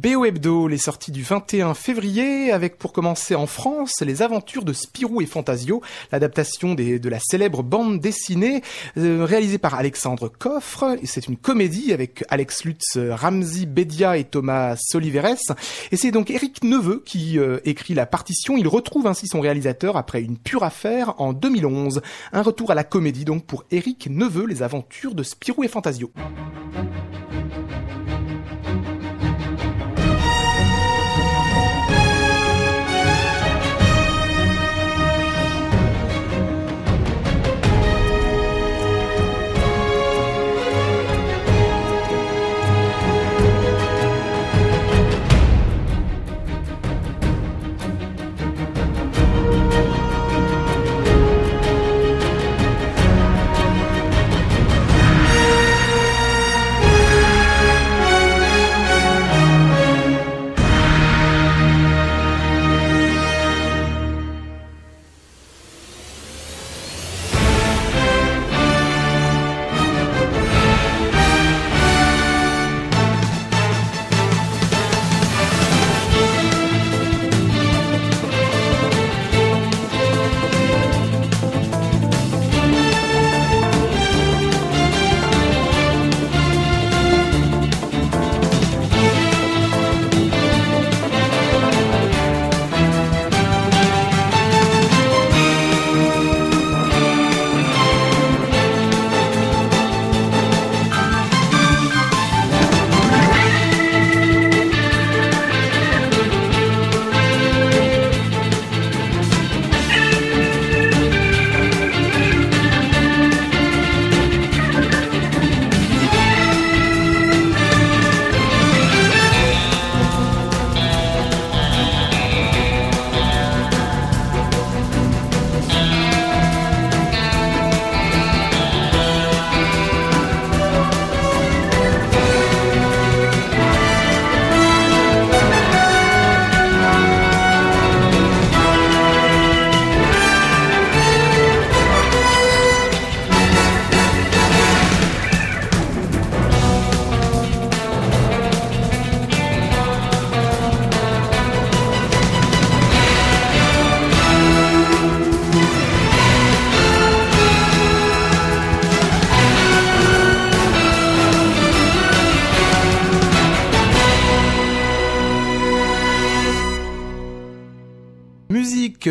BO Hebdo, les sorties du 21 février, avec pour commencer en France les aventures de Spirou et Fantasio, l'adaptation de la célèbre bande dessinée euh, réalisée par Alexandre Coffre. C'est une comédie avec Alex Lutz, Ramzi Bedia et Thomas Soliveres. Et c'est donc Eric Neveu qui euh, écrit la partition. Il retrouve ainsi son réalisateur après une pure affaire en 2011. Un retour à la comédie donc pour Eric Neveu, les aventures de Spirou et Fantasio.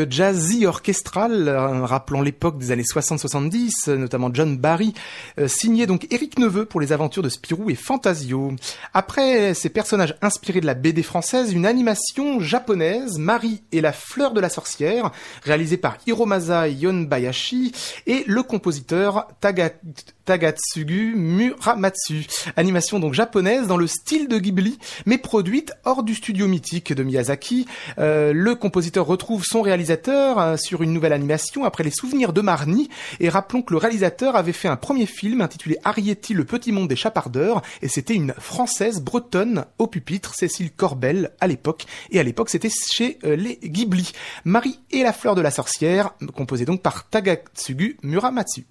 Jazzy orchestral, euh, rappelant l'époque des années 60-70, notamment John Barry, euh, signé donc Eric Neveu pour les aventures de Spirou et Fantasio. Après ces personnages inspirés de la BD française, une animation japonaise, Marie et la fleur de la sorcière, réalisée par Hiromasa Yonbayashi et le compositeur Taga Tagatsugu Muramatsu. Animation donc japonaise dans le style de Ghibli, mais produite hors du studio mythique de Miyazaki. Euh, le compositeur retrouve son réalisateur euh, sur une nouvelle animation après les souvenirs de Marnie. Et rappelons que le réalisateur avait fait un premier film intitulé Arietti, le petit monde des chapardeurs, et c'était une française bretonne au pupitre, Cécile Corbel à l'époque. Et à l'époque, c'était chez euh, les Ghibli. Marie et la fleur de la sorcière, composée donc par Tagatsugu Muramatsu.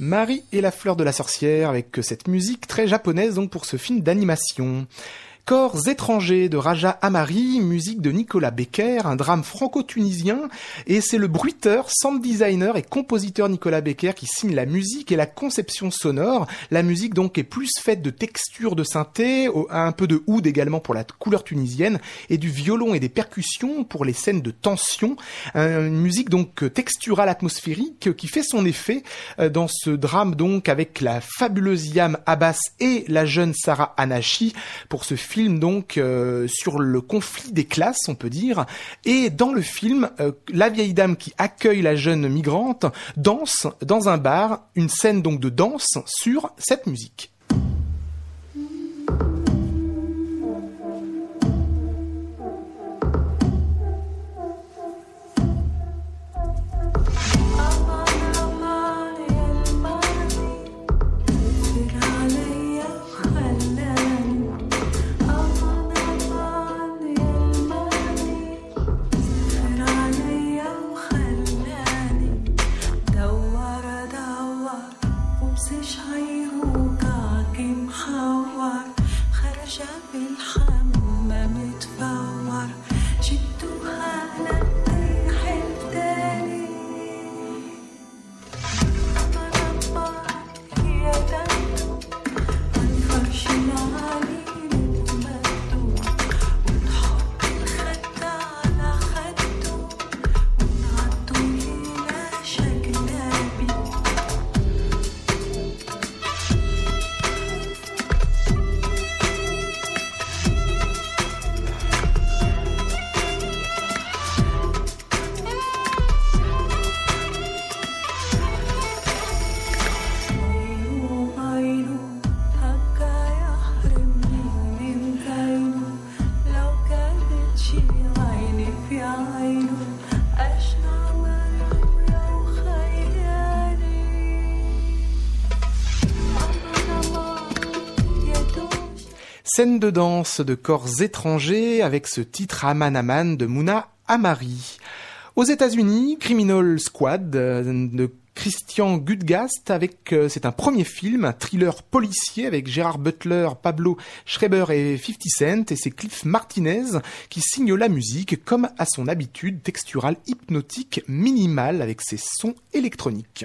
Marie et la fleur de la sorcière avec cette musique très japonaise donc pour ce film d'animation. Corps étrangers de Raja Amari, musique de Nicolas Becker, un drame franco-tunisien, et c'est le bruiteur, sound designer et compositeur Nicolas Becker qui signe la musique et la conception sonore. La musique donc est plus faite de textures de synthé, un peu de oud également pour la couleur tunisienne, et du violon et des percussions pour les scènes de tension. Une musique donc texturale atmosphérique qui fait son effet euh, dans ce drame donc avec la fabuleuse Yam Abbas et la jeune Sarah Anashi pour ce film donc euh, sur le conflit des classes, on peut dire. Et dans le film, euh, la vieille dame qui accueille la jeune migrante danse dans un bar, une scène donc de danse sur cette musique. Scène de danse de corps étrangers avec ce titre Aman Aman de Mouna Amari. Aux États-Unis, Criminal Squad euh, de Christian Gudgast avec euh, c'est un premier film, un thriller policier avec Gérard Butler, Pablo Schreiber et 50 Cent et c'est Cliff Martinez qui signe la musique comme à son habitude texturale hypnotique minimale avec ses sons électroniques.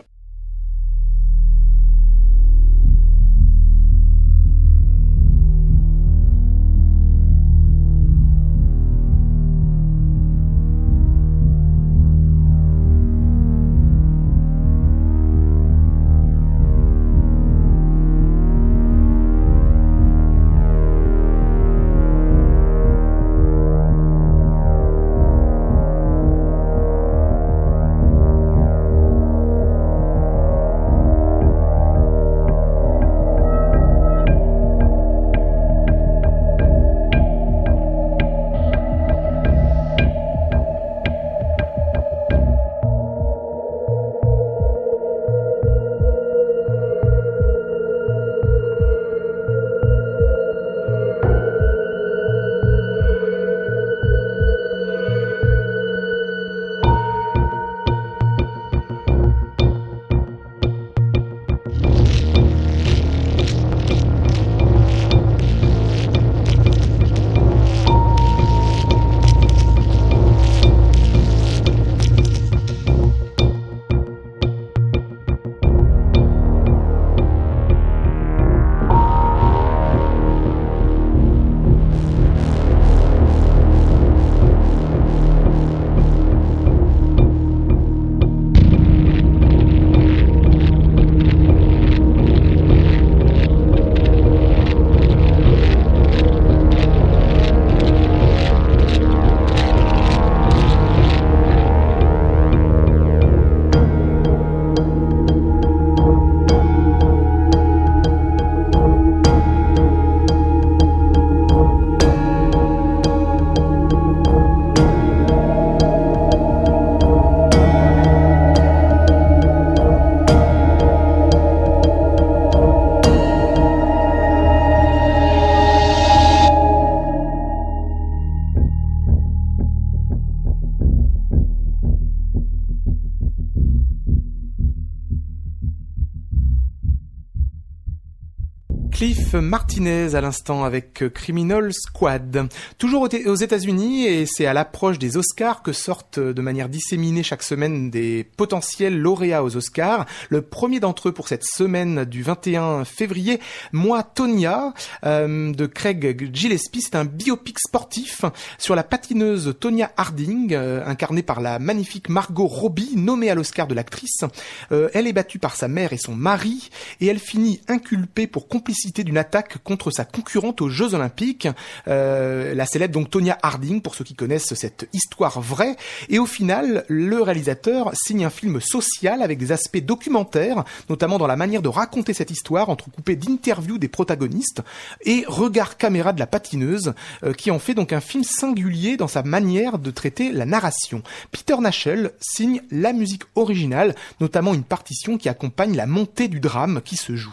Martinez à l'instant avec euh, Criminal Squad. Toujours aux États-Unis et c'est à l'approche des Oscars que sortent euh, de manière disséminée chaque semaine des potentiels lauréats aux Oscars. Le premier d'entre eux pour cette semaine du 21 février, Moi Tonya euh, de Craig Gillespie, c'est un biopic sportif sur la patineuse Tonya Harding, incarnée par la magnifique Margot Robbie, nommée à l'Oscar de l'actrice. elle est battue par sa mère et son mari et elle finit inculpée pour complicité d'une attaque contre sa concurrente aux Jeux Olympiques, euh, la célèbre donc Tonya Harding, pour ceux qui connaissent cette histoire vraie. Et au final, le réalisateur signe un film social avec des aspects documentaires, notamment dans la manière de raconter cette histoire, entrecoupée d'interviews des protagonistes et regard caméra de la patineuse, euh, qui en fait donc un film singulier dans sa manière de traiter la narration. Peter Nashel signe la musique originale, notamment une partition qui accompagne la montée du drame qui se joue.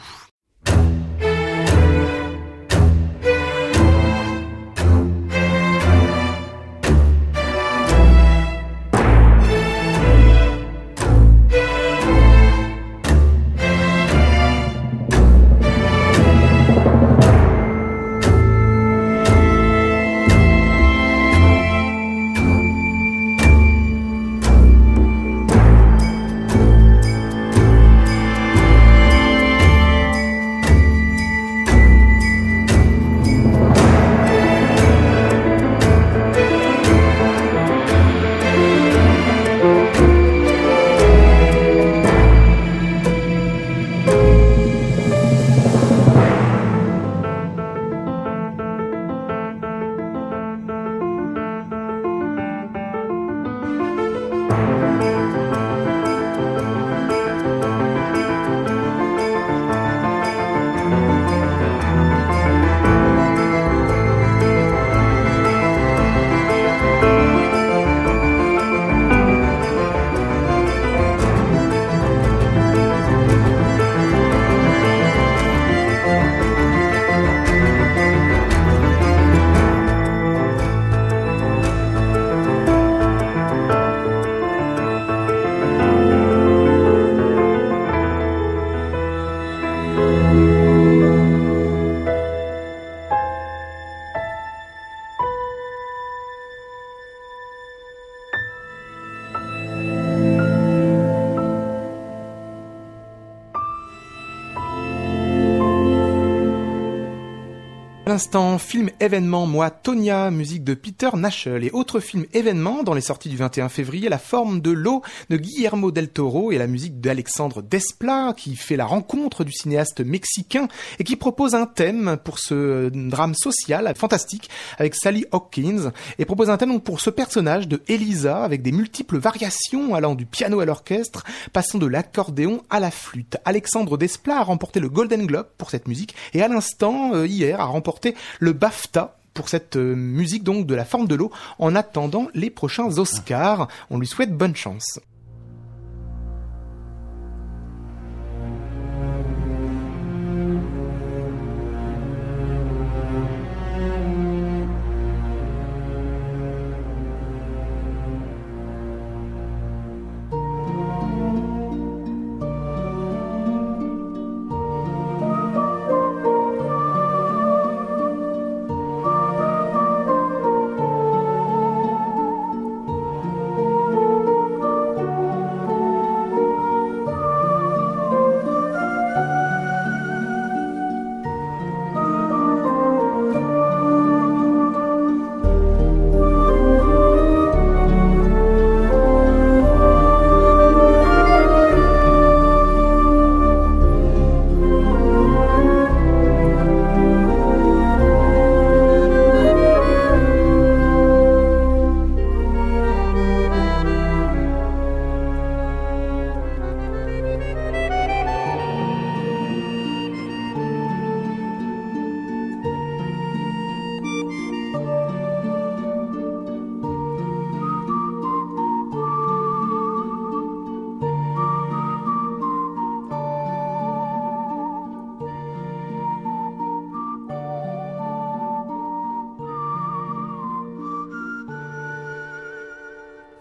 L'instant, film événement, moi, Tonia, musique de Peter Nashel et autre film événement dans les sorties du 21 février, La forme de l'eau de Guillermo del Toro et la musique d'Alexandre Desplat qui fait la rencontre du cinéaste mexicain et qui propose un thème pour ce drame social fantastique avec Sally Hawkins et propose un thème pour ce personnage de Elisa avec des multiples variations allant du piano à l'orchestre, passant de l'accordéon à la flûte. Alexandre Desplat a remporté le Golden Globe pour cette musique et à l'instant, euh, hier, a remporté le BAFTA pour cette euh, musique donc de la forme de l'eau en attendant les prochains Oscars. On lui souhaite bonne chance.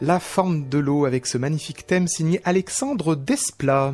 La forme de l'eau avec ce magnifique thème signé Alexandre Desplat.